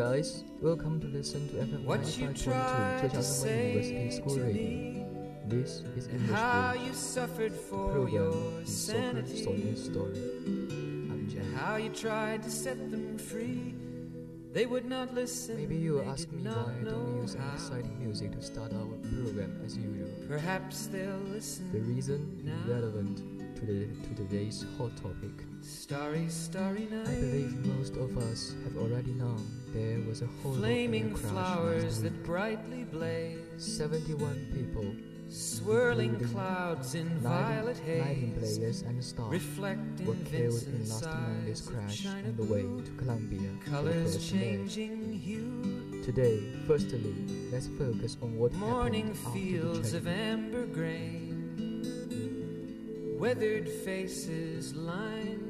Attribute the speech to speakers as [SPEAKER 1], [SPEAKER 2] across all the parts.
[SPEAKER 1] Guys, welcome to listen to FM
[SPEAKER 2] what
[SPEAKER 1] 95.2
[SPEAKER 2] tried to
[SPEAKER 1] University School Radio. This is English
[SPEAKER 2] How you suffered
[SPEAKER 1] The
[SPEAKER 2] for
[SPEAKER 1] program
[SPEAKER 2] your
[SPEAKER 1] is Soccer
[SPEAKER 2] sanity.
[SPEAKER 1] Sonian Story. I'm Jen.
[SPEAKER 2] How you tried to set them free. They would not listen.
[SPEAKER 1] Maybe you will ask me why I don't use
[SPEAKER 2] how.
[SPEAKER 1] exciting music to start our program as usual.
[SPEAKER 2] Perhaps they'll listen.
[SPEAKER 1] The reason is
[SPEAKER 2] now.
[SPEAKER 1] relevant to the to today's hot topic.
[SPEAKER 2] Starry, starry night.
[SPEAKER 1] I believe most of us have already known there was a horrible
[SPEAKER 2] Flaming flowers that brightly blaze.
[SPEAKER 1] 71 people,
[SPEAKER 2] Swirling clouds in
[SPEAKER 1] 90,
[SPEAKER 2] violet
[SPEAKER 1] 19
[SPEAKER 2] haze.
[SPEAKER 1] players and staff
[SPEAKER 2] Reflect
[SPEAKER 1] were killed in last Monday's crash on the way to Colombia
[SPEAKER 2] Colors changing hue.
[SPEAKER 1] Today, firstly, let's focus on what
[SPEAKER 2] Morning
[SPEAKER 1] happened after the
[SPEAKER 2] fields of amber grain. Weathered faces lined in pain are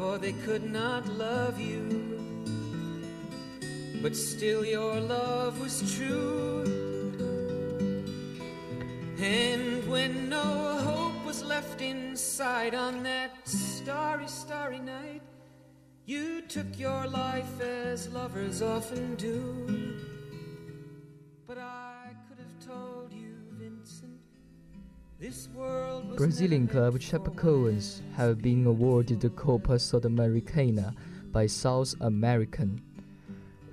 [SPEAKER 2] for they could not love you. But still, your love was true. And when no hope was left inside on that starry, starry night, you took your life as lovers often do.
[SPEAKER 1] Brazilian club Chapecoense have been awarded the Copa Sudamericana by South American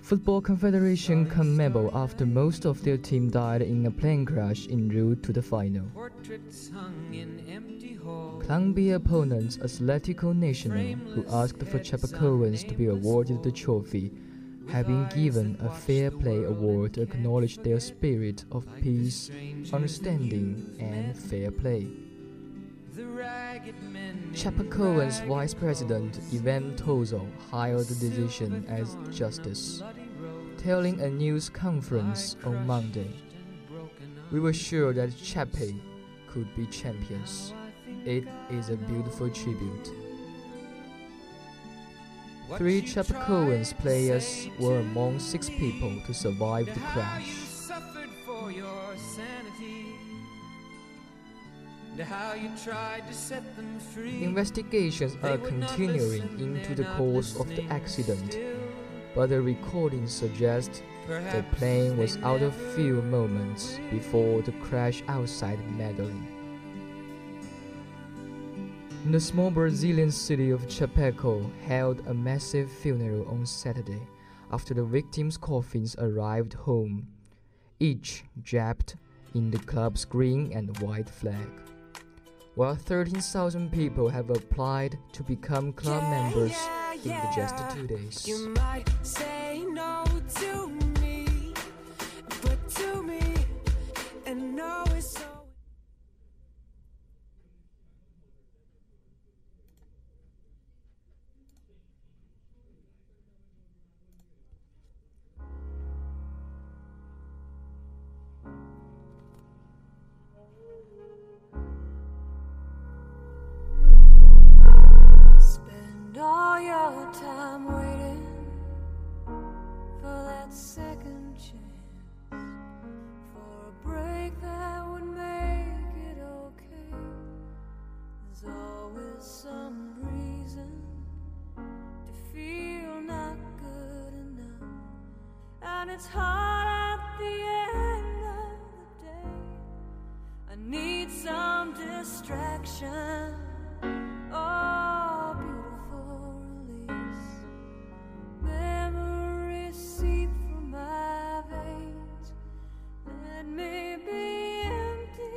[SPEAKER 1] Football Confederation CONMEBOL after most of their team died in a plane crash en route to the final.
[SPEAKER 2] Portraits hung in empty halls.
[SPEAKER 1] Colombia opponents Atletico Nacional, who asked for Chapecoense to be awarded the trophy, have been given a Fair Play Award to acknowledge their spirit of peace, understanding, and fair play.
[SPEAKER 2] Ragged
[SPEAKER 1] Vice President Ivan Tozzo hailed the decision as justice, telling a news conference on Monday. We were sure that Chape could be champions. It is a beautiful tribute. Three Chapecoense players were among six people to survive the crash.
[SPEAKER 2] you suffered for your sanity, and how you tried to set them free.
[SPEAKER 1] Investigations are continuing into the cause of the accident, but the recordings suggest the plane was out of fuel moments before the crash outside Medellin. The small Brazilian city of Chapeco held a massive funeral on Saturday after the victims' coffins arrived home, each draped in the club's green and white flag. While 13,000 people have applied to become club members in the just two days.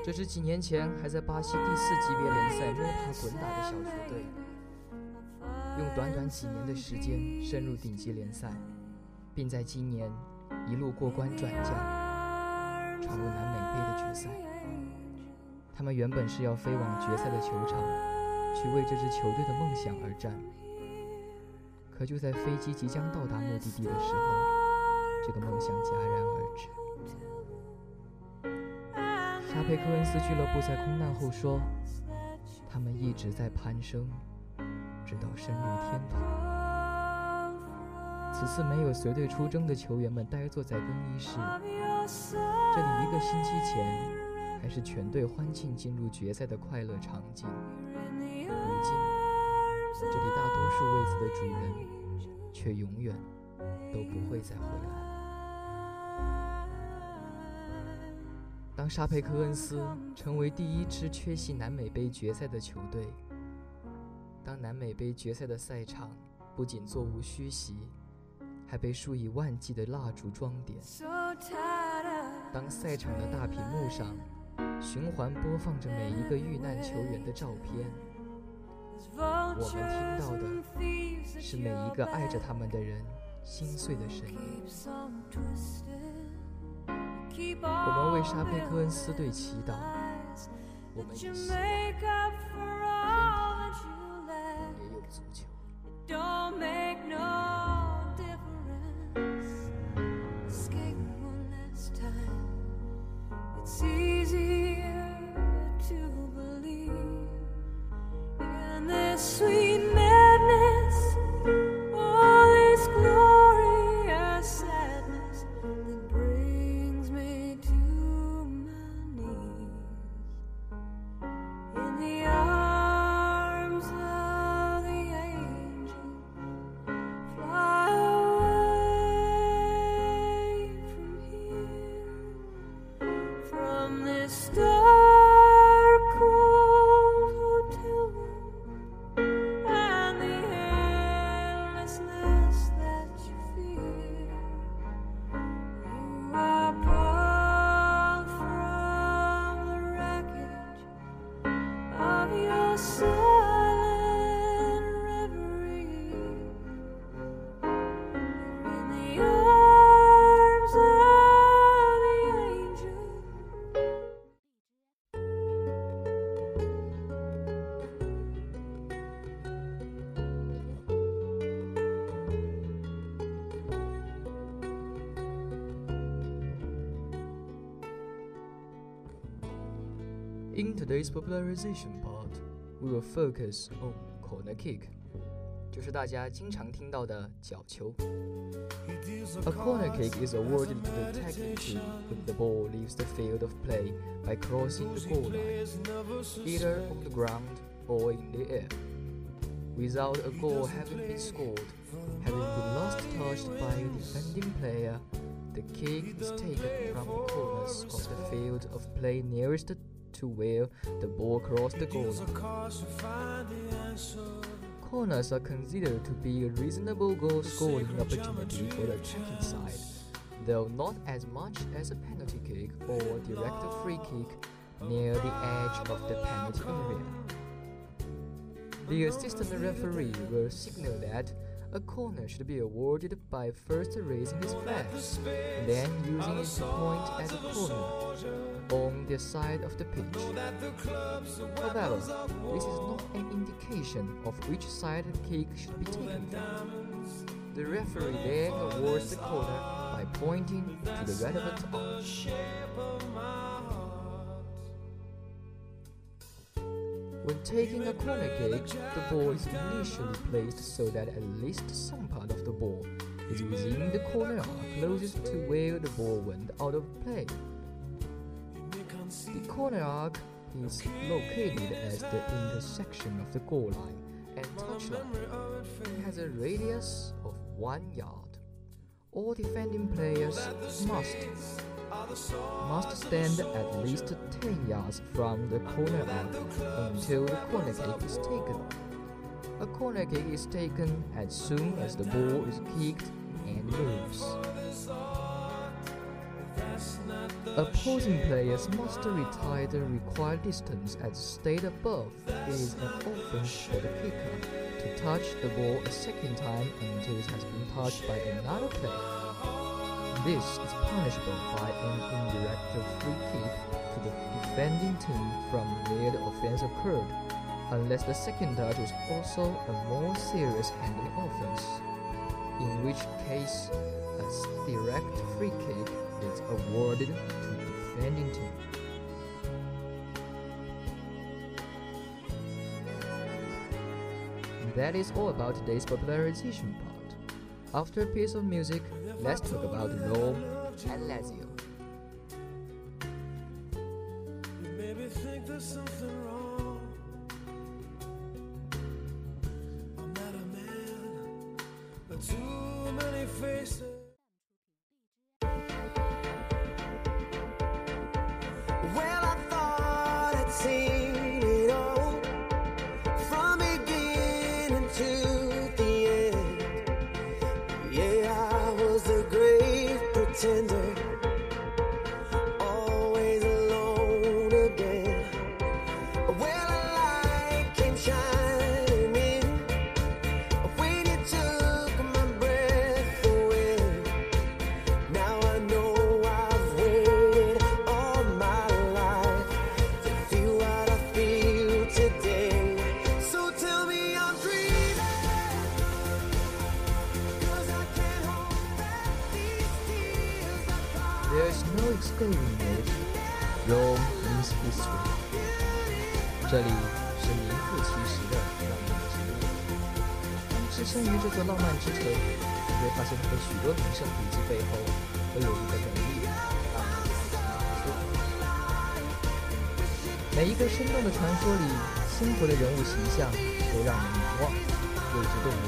[SPEAKER 1] 这是几年前还在巴西第四级别联赛摸爬滚打的小球队用短短几年的时间深入顶级联赛并在今年一路过关转将，闯入南美杯的决赛。他们原本是要飞往决赛的球场，去为这支球队的梦想而战。可就在飞机即将到达目的地的时候，这个梦想戛然而止。沙佩科恩斯俱乐部在空难后说，他们一直在攀升，直到升入天堂。此次没有随队出征的球员们呆坐在更衣室，这里一个星期前还是全队欢庆进入决赛的快乐场景，如今这里大多数位子的主人却永远都不会再回来。当沙佩克恩斯成为第一支缺席南美杯决赛的球队，当南美杯决赛的赛场不仅座无虚席，还被数以万计的蜡烛装点，当赛场的大屏幕上循环播放着每一个遇难球员的照片，我们听到的是每一个爱着他们的人心碎的声音。我们为沙佩科恩斯队祈祷，我们也希望天堂也有足球。
[SPEAKER 3] In
[SPEAKER 1] today's popularization part, we will focus on corner kick，就是大家经常听到的角球。A corner kick is awarded to the tackling team when the ball leaves the field of play by crossing the goal line, either on the ground or in the air. Without a goal having been scored, having been last touched by a defending player, the kick is taken from the corners of the field of play nearest to where the ball crossed the goal line. Corners are considered to be a reasonable goal scoring opportunity for the attacking side, though not as much as a penalty kick or direct free kick near the edge of the penalty area. The assistant referee will signal that a corner should be awarded by first raising his flag, then using to point at a corner on the side of the pitch. However, this is not an indication of which side a kick should be taken from. The referee then awards the corner by pointing to the relevant arm. When taking a corner kick, the ball is initially placed so that at least some part of the ball is within the corner arc closest to where the ball went out of play. The corner arc is located as the intersection of the goal line and touchline. It has a radius of one yard. All defending players must must stand at least 10 yards from the corner arc until the corner kick is taken. A corner kick is taken as soon as the ball is kicked and moves. Opposing players must retire the required distance as stated above. It is an offense for the kicker to touch the ball a second time until it has been touched by another player. This is punishable by an indirect free kick to the defending team from where the offense occurred, unless the second touch was also a more serious handling offense, in which case a direct free kick is awarded to the defending team. That is all about today's popularization part. After a piece of music, let's talk about Rome and Lazio.
[SPEAKER 3] You made me
[SPEAKER 1] 这里是名副其实的浪漫之都。当置身于这座浪漫之城，你会发现它的许多名胜古迹背后都有一个美丽的浪漫的传说。每一个生动的传说里，鲜活的人物形象都让人难忘，为之动容。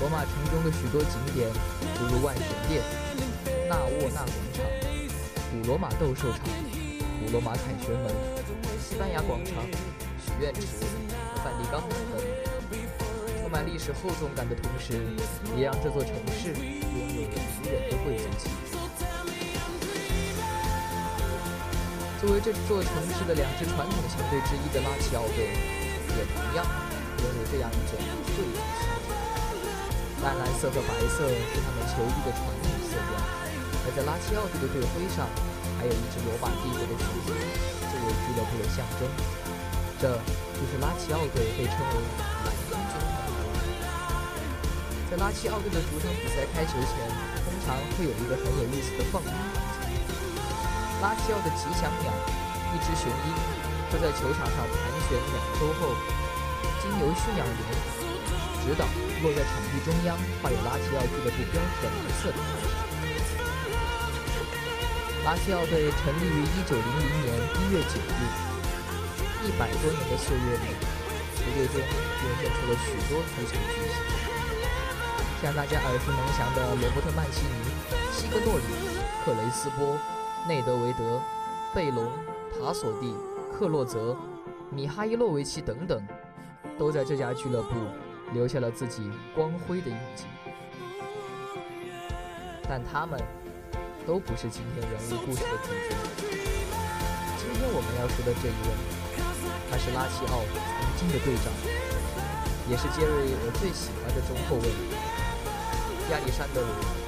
[SPEAKER 1] 罗马城中的许多景点，诸如万神殿、纳沃纳广场、古罗马斗兽场、古罗马凯旋门、西班牙广场、许愿池和梵蒂冈等等，充满历史厚重感的同时，也让这座城市拥有了迷人的贵族气质。作为这座城市的两支传统强队之一的拉齐奥队，也同样拥有这样一种贵族气质。淡蓝色和白色是他们球衣的传统色调，而在拉齐奥队的队徽上，还有一只罗马帝国的狮子，为俱乐部的象征。这就是拉齐奥队被称为“蓝鹰军”的原因。在拉齐奥队的主场比赛开球前，通常会有一个很有意思的放鹰环节。拉齐奥的吉祥鸟，一只雄鹰，会在球场上盘旋两周后，经由驯养员指导落在场地中央画有拉齐奥俱乐部标志的蓝色的标志。拉齐奥队成立于1900年1月9日，一百多年的岁月里，球队中涌现出了许多足球巨星，像大家耳熟能详的罗伯特·曼奇尼、西格诺里、克雷斯波、内德维德、贝隆、塔索蒂、克洛泽、米哈伊洛维奇等等，都在这家俱乐部留下了自己光辉的印记。但他们都不是今天人物故事的主角。今天我们要说的这一位，他是拉齐奥曾经的队长，也是杰瑞我最喜欢的中后卫亚历山德罗·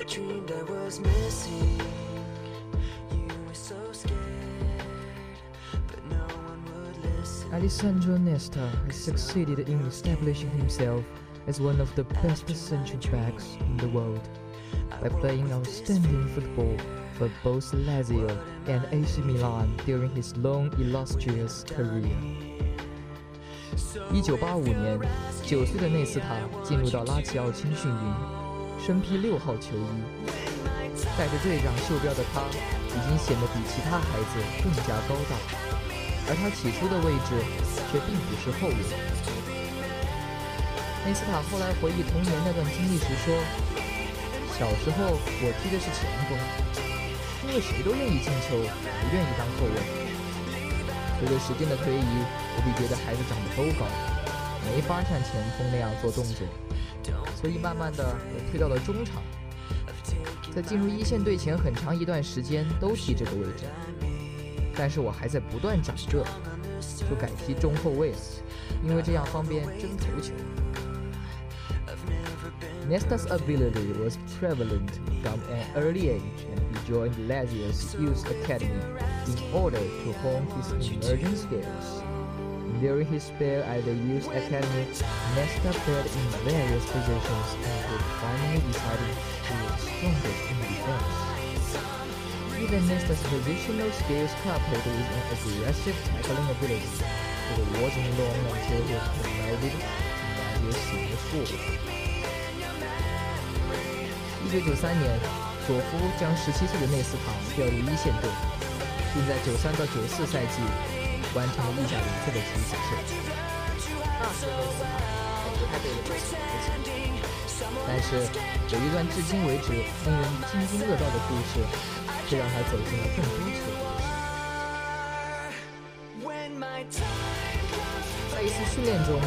[SPEAKER 3] I dreamed I was missing. You were so scared, but no one would listen.
[SPEAKER 1] Alessandro Nesta has succeeded in establishing himself as one of the best central backs in the world by playing outstanding football for both Lazio and AC Milan during his long illustrious career. 一九八五年，九岁的内斯塔进入到拉齐奥青训营， 身披六号球衣，带着队长袖标的他，已经显得比其他孩子更加高大，而他起初的位置却并不是后卫。内斯塔后来回忆童年那段经历时说：“小时候我踢的是前锋，因为谁都愿意进球，不愿意当后卫。随着时间的推移，我比别的孩子长得都高，没法像前锋那样做动作，所以慢慢的我退到了中场。在进入一线队前很长一段时间都踢这个位置，但是我还在不断长个，就改踢中后卫了，因为这样方便争头球。Nesta's ability was prevalent from an early age and he joined Lazio's youth academy in order to hone his emerging skills. During his spell at the youth academy, Nesta played in various positions until finally deciding he was strongest in defense. Even Nesta's positional skills coupled with an aggressive tackling ability, it wasn't long until he was promoted to Lazio's senior forward. 一九九三年，佐夫将十七岁的内斯塔调入一线队，并在九三到九四赛季 完成了意甲联赛的几次胜。那时的内斯塔还不太被人所熟悉，但是有一段至今为止令人津津乐道的故事，却让他走进了更多球队。
[SPEAKER 3] When my time comes,
[SPEAKER 1] 在一次训练中，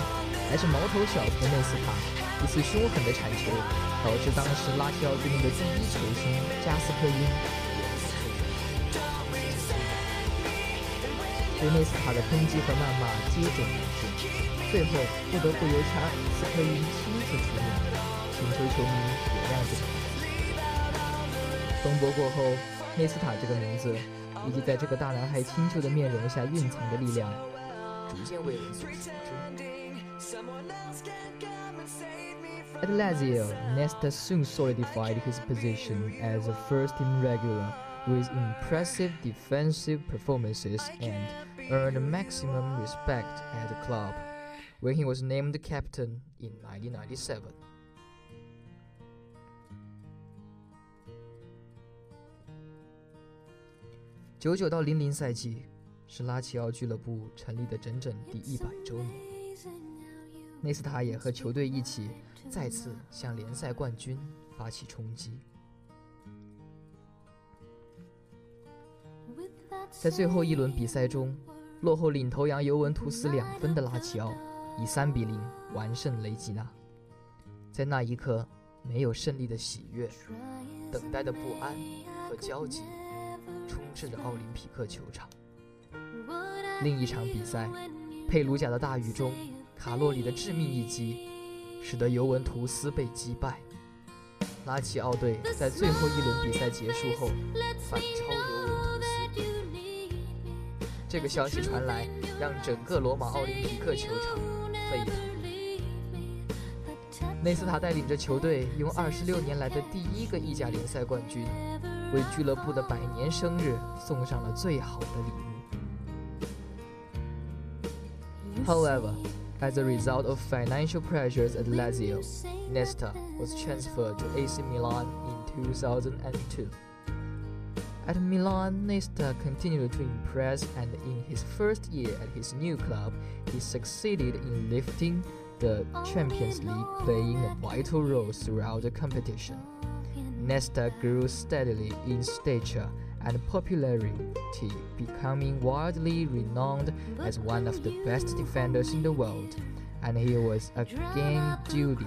[SPEAKER 1] 还是毛头小子的内斯塔一次凶狠的铲球，导致当时拉齐奥队内的第一球星加斯科因对内斯塔的抨击和谩骂接踵而至，最后不得不由加斯科因亲自出面，请求球迷原谅这个孩子。风波过后，内斯塔这个名字以及在这个大男孩清秀的面容下蕴藏的力量，逐渐为人所熟知。
[SPEAKER 3] someone else can come and save me from
[SPEAKER 1] At Lazio, Nesta soon solidified his position as a first-team regular with impressive defensive performances and earned maximum respect at the club when he was named captain in 1997. 九九到零零赛季是拉齐奥俱乐部成立的整整第一百周年。内斯塔也和球队一起再次向联赛冠军发起冲击。在最后一轮比赛中，落后领头羊尤文图斯两分的拉齐奥以三比零完胜雷吉纳。在那一刻，没有胜利的喜悦，等待的不安和焦急充斥着奥林匹克球场。另一场比赛，佩鲁贾的大雨中，卡洛里的致命一击，使得尤文图斯被击败。拉齐奥队在最后一轮比赛结束后反超尤文图。这个消息传来，让整个罗马奥林匹克球场沸腾。内斯塔带领着球队，用二十六年来的第一个意甲联赛冠军，为俱乐部的百年生日送上了最好的礼物。However, as a result of financial pressures at Lazio, Nesta was transferred to AC Milan in 2002. At Milan, Nesta continued to impress, and in his first year at his new club, he succeeded in lifting the Champions League, playing a vital role throughout the competition. Nesta grew steadily in stature and popularity, becoming widely renowned as one of the best defenders in the world, and he was again duly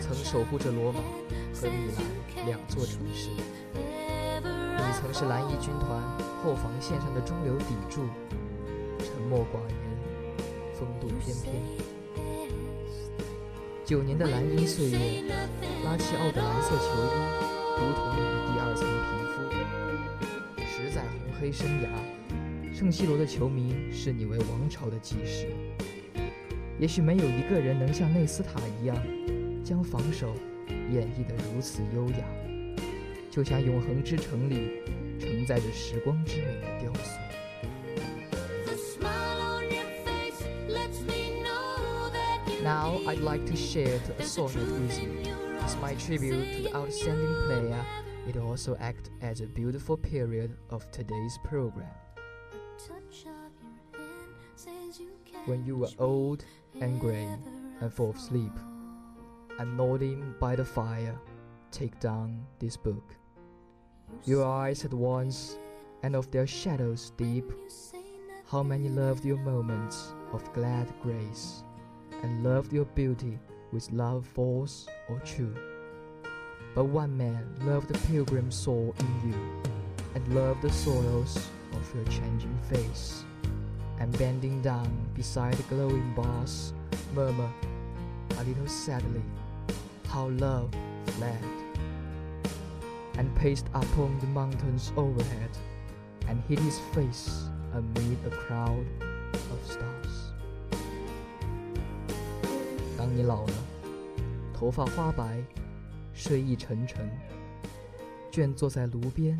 [SPEAKER 1] 曾守护着罗马和米兰两座城市。你曾是蓝衣军团后防线上的中流砥柱，沉默寡言，风度翩翩。九年的蓝衣岁月，拉齐奥的蓝色球衣如同你的第二层皮肤。十载红黑生涯，圣西罗的球迷视你为王朝的基石。也许没有一个人能像内斯塔一样，将防守演绎得如此优雅，就像永恒之城里承载着时光之美的雕塑。
[SPEAKER 4] The smile on your face lets me know that you
[SPEAKER 1] Now I'd like to share a sonnet with you. As my tribute to the outstanding player, it also acts as a beautiful period of today's program.
[SPEAKER 4] touch of your hand says you care.
[SPEAKER 1] When you were old and grey and full of sleep, and nodding by the fire, take down this book. Your eyes at once, and of their shadows deep,
[SPEAKER 4] You say nothing
[SPEAKER 1] how many loved your moments of glad grace, and loved your beauty with love false or true. But one man loved the pilgrim soul in you, and loved the sorrows of your changing face, and bending down beside the glowing bars, murmur a little sadly, how love fled, and paced upon the mountains overhead, and hid his face amid a crowd of stars. 当你老了，头发花白，睡意沉沉，倦坐在炉边，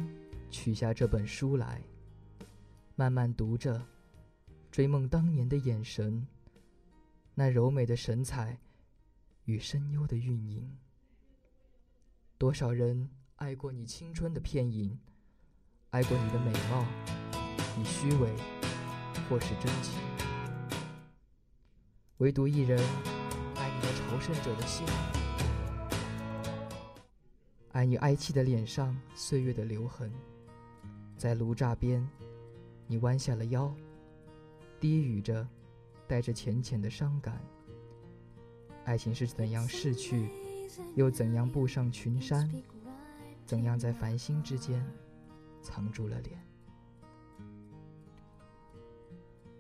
[SPEAKER 1] 取下这本书来，慢慢读着，追梦当年的眼神，那柔美的神采 与深幽的韵吟。多少人爱过你青春的片影，爱过你的美貌，你虚伪或是真情，唯独一人爱你那朝圣者的心，爱你哀戚的脸上岁月的留痕，在炉栅边，你弯下了腰，低语着，带着浅浅的伤感。爱情是怎样逝去，又怎样步上群山？怎样在繁星之间藏住了脸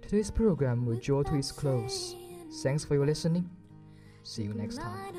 [SPEAKER 1] ？Today's program will draw to its close. Thanks for your listening. See you next time.